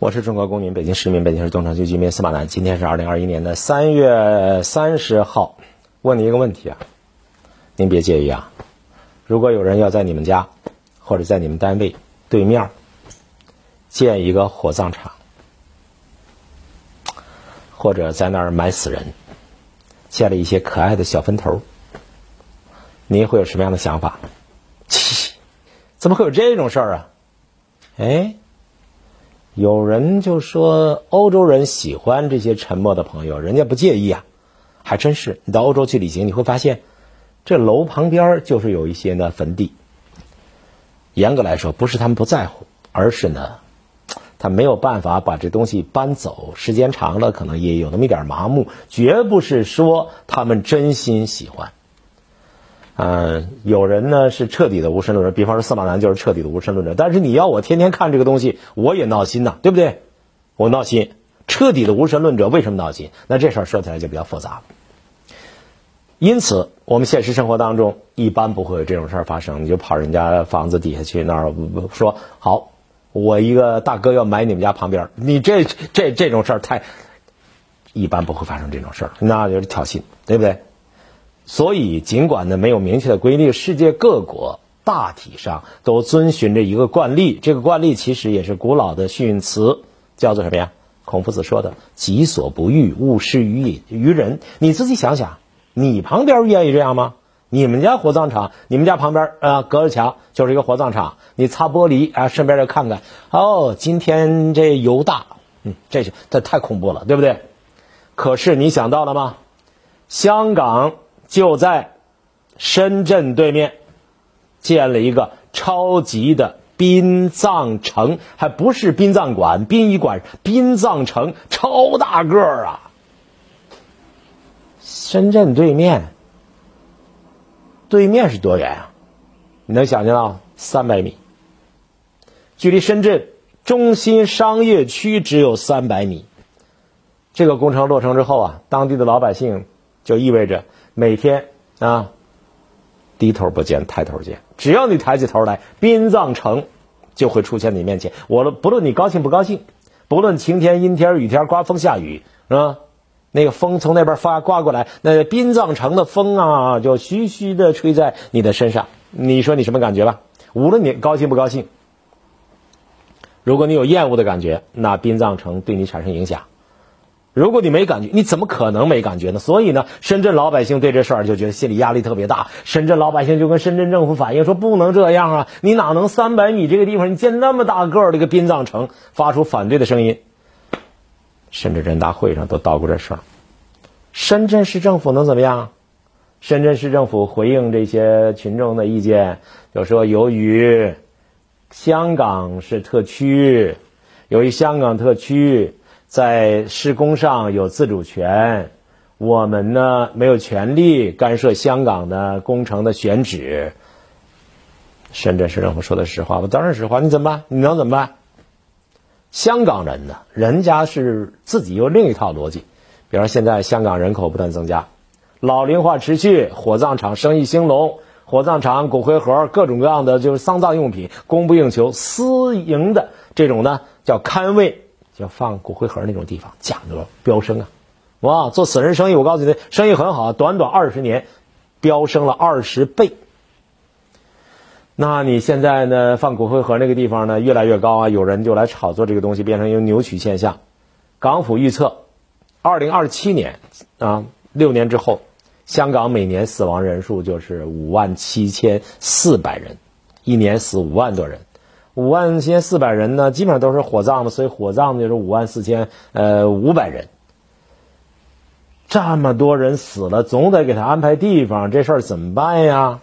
我是中国公民，北京市民，北京市东城区居民司马南。今天是二零二一年的三月三十号，问你一个问题啊，您别介意啊。如果有人要在你们家或者在你们单位对面建一个火葬场，或者在那儿埋死人，建了一些可爱的小坟头，您会有什么样的想法？切，怎么会有这种事儿啊？哎。有人就说欧洲人喜欢这些沉默的朋友，人家不介意啊，还真是。你到欧洲去旅行，你会发现，这楼旁边就是有一些呢坟地。严格来说，不是他们不在乎，而是呢，他没有办法把这东西搬走，时间长了可能也有那么一点麻木，绝不是说他们真心喜欢。嗯，有人呢是彻底的无神论者，比方说司马南就是彻底的无神论者。但是你要我天天看这个东西，我也闹心呐，对不对？我闹心。彻底的无神论者为什么闹心？那这事儿说起来就比较复杂。因此，我们现实生活当中一般不会有这种事儿发生。你就跑人家房子底下去那儿说好，我一个大哥要埋你们家旁边，你这这这种事儿太一般不会发生这种事儿，那就是挑衅，对不对？所以，尽管呢没有明确的规定，世界各国大体上都遵循着一个惯例。这个惯例其实也是古老的训词，叫做什么呀？孔夫子说的“己所不欲，勿施于于人”。你自己想想，你旁边愿意这样吗？你们家火葬场，你们家旁边啊，隔着墙就是一个火葬场，你擦玻璃啊，顺便再看看，哦，今天这油大，嗯，这这太恐怖了，对不对？可是你想到了吗？香港。就在深圳对面建了一个超级的殡葬城，还不是殡葬馆、殡仪馆，殡葬城超大个儿啊！深圳对面，对面是多远啊？你能想象到三百米？距离深圳中心商业区只有三百米。这个工程落成之后啊，当地的老百姓就意味着。每天啊，低头不见抬头见，只要你抬起头来，殡葬城就会出现你面前。我不论你高兴不高兴，不论晴天阴天雨天刮风下雨，是吧？那个风从那边发刮过来，那殡葬城的风啊，就徐徐的吹在你的身上。你说你什么感觉吧？无论你高兴不高兴，如果你有厌恶的感觉，那殡葬城对你产生影响。如果你没感觉，你怎么可能没感觉呢？所以呢，深圳老百姓对这事儿就觉得心理压力特别大。深圳老百姓就跟深圳政府反映说：“不能这样啊！你哪能三百米这个地方你建那么大个儿的一个殡葬城？”发出反对的声音。深圳人大会上都叨咕这事儿。深圳市政府能怎么样？深圳市政府回应这些群众的意见，就说：“由于香港是特区，由于香港特区。”在施工上有自主权，我们呢没有权利干涉香港的工程的选址。深圳市政府说的实话，我当然实话。你怎么办？你能怎么办？香港人呢，人家是自己有另一套逻辑。比方，现在香港人口不断增加，老龄化持续，火葬场生意兴隆，火葬场骨灰盒各种各样的就是丧葬用品供不应求，私营的这种呢叫龛位。要放骨灰盒那种地方，价格飙升啊！哇，做死人生意，我告诉你，生意很好，短短二十年，飙升了二十倍。那你现在呢？放骨灰盒那个地方呢，越来越高啊！有人就来炒作这个东西，变成一个扭曲现象。港府预测，二零二七年啊，六年之后，香港每年死亡人数就是五万七千四百人，一年死五万多人。五万千四百人呢，基本上都是火葬的，所以火葬的就是五万四千呃五百人。这么多人死了，总得给他安排地方，这事儿怎么办呀？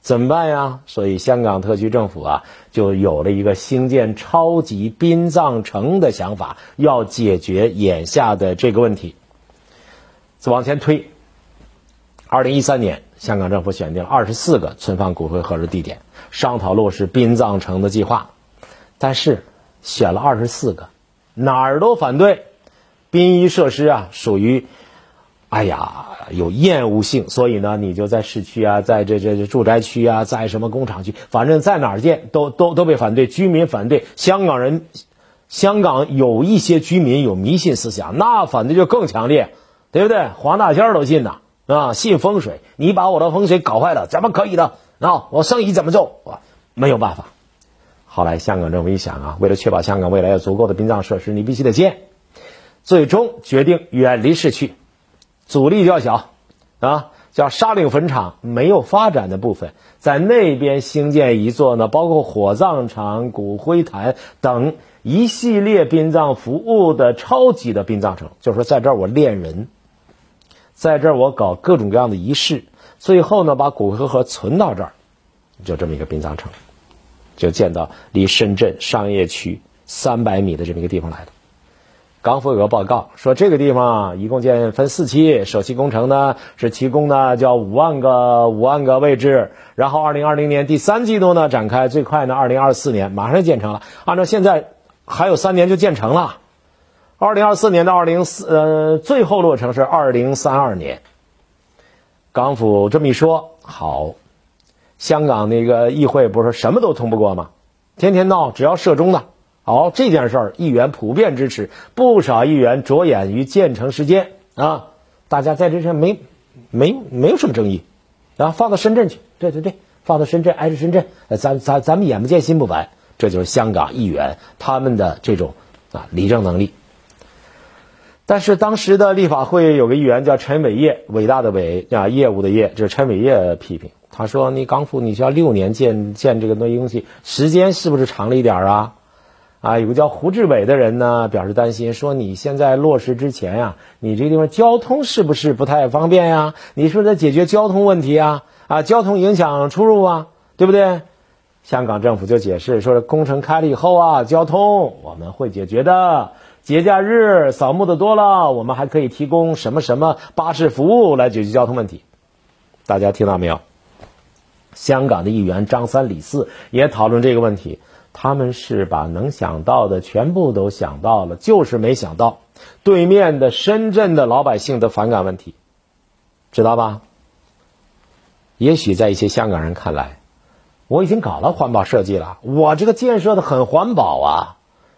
怎么办呀？所以香港特区政府啊，就有了一个兴建超级殡葬城的想法，要解决眼下的这个问题。再往前推，二零一三年。香港政府选定了二十四个存放骨灰盒的地点，商讨落实殡葬城的计划，但是选了二十四个，哪儿都反对。殡仪设施啊，属于，哎呀，有厌恶性，所以呢，你就在市区啊，在这这这住宅区啊，在什么工厂区，反正在哪儿建都都都被反对，居民反对，香港人香港有一些居民有迷信思想，那反对就更强烈，对不对？黄大仙都信呐，啊，信风水，你把我的风水搞坏了，怎么可以的？啊，我生意怎么做？我没有办法。后来香港政府一想啊，为了确保香港未来有足够的殡葬设施，你必须得建，最终决定远离市区，阻力较小，啊。叫沙岭坟场没有发展的部分，在那边兴建一座呢，包括火葬场、骨灰坛等一系列殡葬服务的超级的殡葬城。就是说，在这儿我炼人，在这儿我搞各种各样的仪式，最后呢，把骨灰盒存到这儿，就这么一个殡葬城，就建到离深圳商业区三百米的这么一个地方来的。港府有个报告说，这个地方一共建分四期，首期工程呢是提供呢叫五万个五万个位置，然后二零二零年第三季度呢展开，最快呢二零二四年马上就建成了。按照现在还有三年就建成了，二零二四年到二零四呃最后落成是二零三二年。港府这么一说，好，香港那个议会不是什么都通不过吗？天天闹，只要涉中的。好，这件事儿议员普遍支持，不少议员着眼于建成时间啊，大家在这上没没没有什么争议，啊，放到深圳去，对对对，放到深圳挨着深圳，咱咱咱们眼不见心不烦，这就是香港议员他们的这种啊理政能力。但是当时的立法会有个议员叫陈伟业，伟大的伟啊，业务的业，就是陈伟业批评，他说你港府你需要六年建建这个东西，时间是不是长了一点啊？啊，有个叫胡志伟的人呢，表示担心，说你现在落实之前呀，你这个地方交通是不是不太方便呀？你是不是在解决交通问题啊？啊，交通影响出入啊，对不对？香港政府就解释说，工程开了以后啊，交通我们会解决的。节假日扫墓的多了，我们还可以提供什么什么巴士服务来解决交通问题。大家听到没有？香港的议员张三李四也讨论这个问题。他们是把能想到的全部都想到了，就是没想到对面的深圳的老百姓的反感问题，知道吧？也许在一些香港人看来，我已经搞了环保设计了，我这个建设的很环保啊，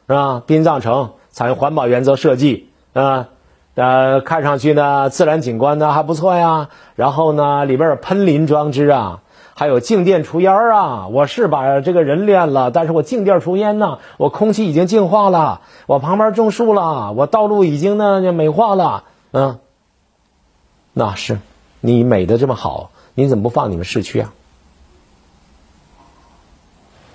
是吧？殡葬城采用环保原则设计，啊，呃，看上去呢，自然景观呢还不错呀。然后呢，里边有喷淋装置啊。还有静电除烟啊！我是把这个人练了，但是我静电除烟呢，我空气已经净化了，我旁边种树了，我道路已经呢美化了，嗯，那是你美的这么好，你怎么不放你们市区啊？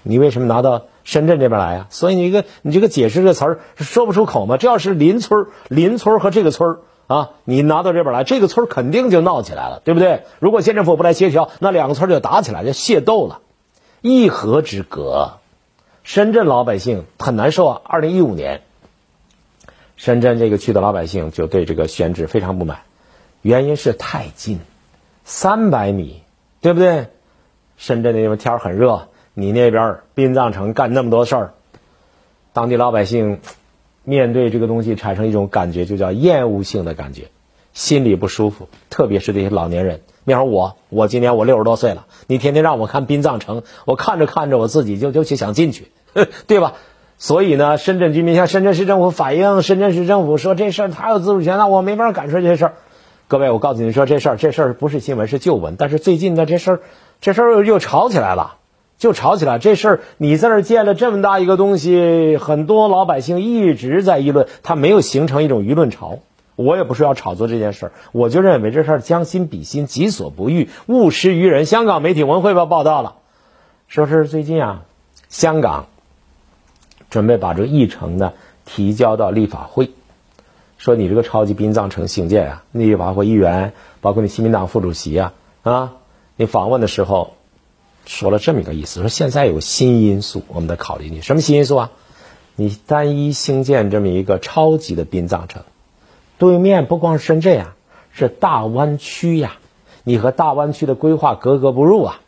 你为什么拿到深圳这边来啊？所以你这个你这个解释这词儿说不出口吗？这要是邻村邻村和这个村。啊，你拿到这边来，这个村肯定就闹起来了，对不对？如果县政府不来协调，那两个村就打起来，就械斗了，一河之隔。深圳老百姓很难受啊。二零一五年，深圳这个区的老百姓就对这个选址非常不满，原因是太近，三百米，对不对？深圳那地方天很热，你那边殡葬城干那么多事儿，当地老百姓。面对这个东西产生一种感觉，就叫厌恶性的感觉，心里不舒服。特别是这些老年人，比方我，我今年我六十多岁了，你天天让我看殡葬城，我看着看着我自己就就就想进去，对吧？所以呢，深圳居民向深圳市政府反映，深圳市政府说这事儿他有自主权了，我没法干出这事儿。各位，我告诉你说这事儿，这事儿不是新闻，是旧闻。但是最近呢，这事儿，这事儿又又吵起来了。就吵起来，这事儿你在这儿建了这么大一个东西，很多老百姓一直在议论，它没有形成一种舆论潮。我也不是要炒作这件事儿，我就认为这事儿将心比心，己所不欲，勿施于人。香港媒体文汇报报道了，说是最近啊，香港准备把这个议程呢提交到立法会，说你这个超级殡葬城兴建啊，立法会议员包括你新民党副主席啊啊，你访问的时候。说了这么一个意思，说现在有新因素，我们得考虑你什么新因素啊？你单一兴建这么一个超级的殡葬城，对面不光是深圳啊，是大湾区呀，你和大湾区的规划格格不入啊。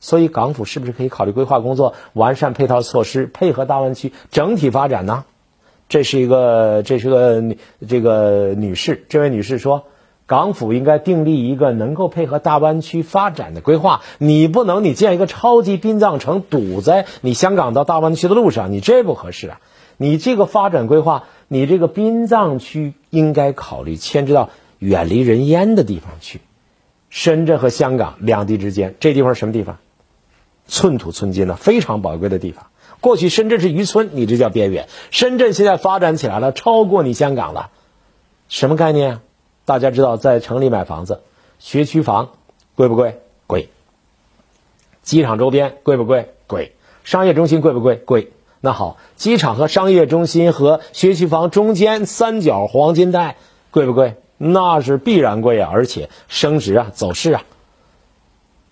所以港府是不是可以考虑规划工作，完善配套措施，配合大湾区整体发展呢？这是一个，这是个这个女士，这位女士说。港府应该订立一个能够配合大湾区发展的规划。你不能，你建一个超级殡葬城堵在你香港到大湾区的路上，你这不合适啊！你这个发展规划，你这个殡葬区应该考虑迁至到远离人烟的地方去。深圳和香港两地之间，这地方什么地方？寸土寸金的，非常宝贵的地方。过去深圳是渔村，你这叫边缘。深圳现在发展起来了，超过你香港了。什么概念？大家知道，在城里买房子，学区房贵不贵？贵。机场周边贵不贵？贵。商业中心贵不贵？贵。那好，机场和商业中心和学区房中间三角黄金带贵不贵？那是必然贵啊，而且升值啊，走势啊。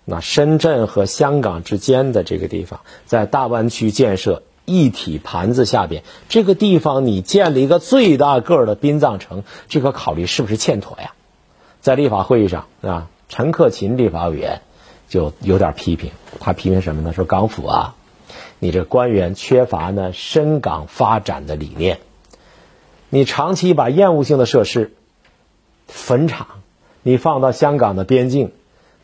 那深圳和香港之间的这个地方，在大湾区建设一体盘子下边，这个地方你建了一个最大个的殡葬城，这个考虑是不是欠妥呀？在立法会议上啊，陈克勤立法委员就有点批评，他批评什么呢？说港府啊，你这官员缺乏呢深港发展的理念，你长期把厌恶性的设施、坟场，你放到香港的边境。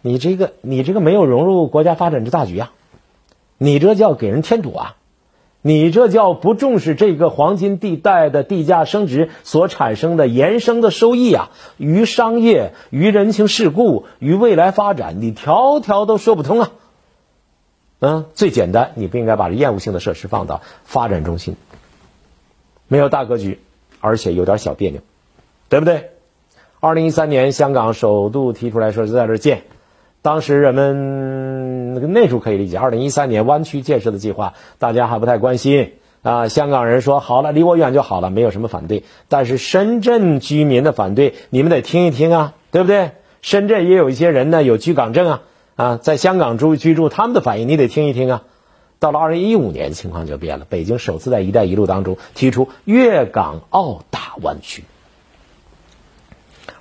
你这个，你这个没有融入国家发展之大局啊！你这叫给人添堵啊！你这叫不重视这个黄金地带的地价升值所产生的延伸的收益啊！于商业、于人情世故、于未来发展，你条条都说不通啊！嗯，最简单，你不应该把这厌恶性的设施放到发展中心，没有大格局，而且有点小别扭，对不对？二零一三年，香港首度提出来说是在这建。当时人们那个那时候可以理解，二零一三年湾区建设的计划，大家还不太关心啊。香港人说好了，离我远就好了，没有什么反对。但是深圳居民的反对，你们得听一听啊，对不对？深圳也有一些人呢，有居港证啊，啊，在香港住居住，他们的反应你得听一听啊。到了二零一五年，情况就变了，北京首次在一带一路当中提出粤港澳大湾区。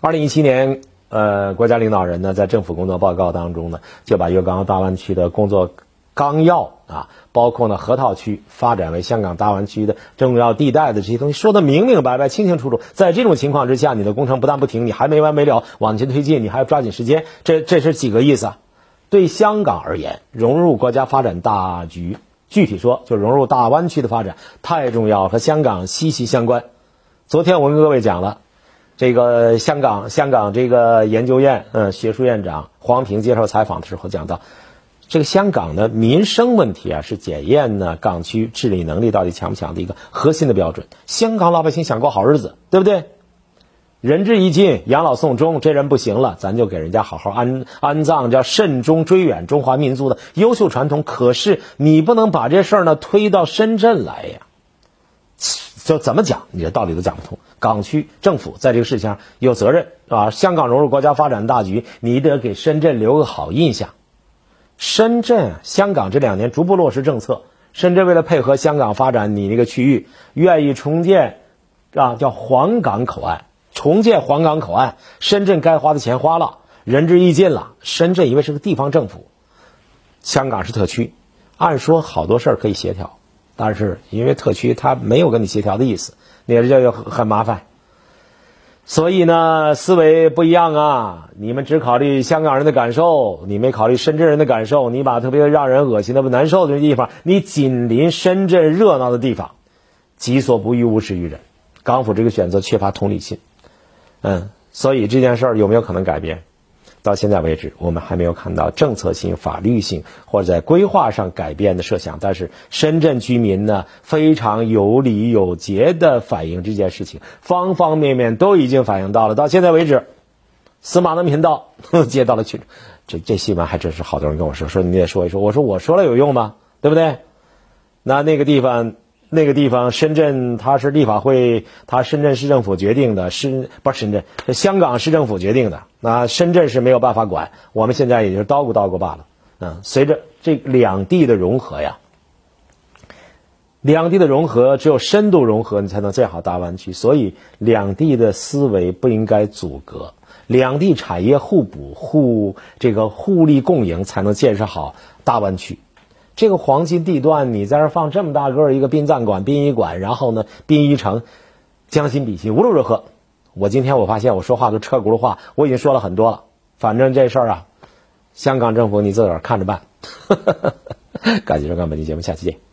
二零一七年。呃，国家领导人呢，在政府工作报告当中呢，就把粤港澳大湾区的工作纲要啊，包括呢河套区发展为香港大湾区的重要地带的这些东西，说的明明白白、清清楚楚。在这种情况之下，你的工程不但不停，你还没完没了往前推进，你还要抓紧时间。这这是几个意思啊？对香港而言，融入国家发展大局，具体说就融入大湾区的发展太重要，和香港息息相关。昨天我跟各位讲了。这个香港香港这个研究院嗯学术院长黄平接受采访的时候讲到，这个香港的民生问题啊是检验呢港区治理能力到底强不强的一个核心的标准。香港老百姓想过好日子，对不对？仁至义尽，养老送终，这人不行了，咱就给人家好好安安葬，叫慎终追远中华民族的优秀传统。可是你不能把这事儿呢推到深圳来呀。就怎么讲，你的道理都讲不通。港区政府在这个事情上有责任啊！香港融入国家发展大局，你得给深圳留个好印象。深圳、香港这两年逐步落实政策，深圳为了配合香港发展，你那个区域愿意重建啊，叫黄港口岸，重建黄港口岸，深圳该花的钱花了，仁至义尽了。深圳因为是个地方政府，香港是特区，按说好多事儿可以协调。但是因为特区他没有跟你协调的意思，你这就很麻烦。所以呢，思维不一样啊！你们只考虑香港人的感受，你没考虑深圳人的感受。你把特别让人恶心的不难受的地方，你紧邻深圳热闹的地方，己所不欲，勿施于人。港府这个选择缺乏同理心，嗯，所以这件事儿有没有可能改变？到现在为止，我们还没有看到政策性、法律性或者在规划上改变的设想。但是深圳居民呢，非常有理有节的反映这件事情，方方面面都已经反映到了。到现在为止，司马南频道 接到了群，这这新闻还真是好多人跟我说，说你也说一说。我说我说了有用吗？对不对？那那个地方。那个地方，深圳它是立法会，它深圳市政府决定的，是不是深圳？香港市政府决定的。那深圳是没有办法管，我们现在也就叨咕叨咕罢了。嗯，随着这两地的融合呀，两地的融合只有深度融合，你才能建好大湾区。所以两地的思维不应该阻隔，两地产业互补、互这个互利共赢，才能建设好大湾区。这个黄金地段，你在这放这么大个一个殡葬馆、殡仪馆，然后呢，殡仪城，将心比心。无论如何，我今天我发现我说话都车轱辘话，我已经说了很多了。反正这事儿啊，香港政府你自个儿看着办。感谢收看本期节目，下期见。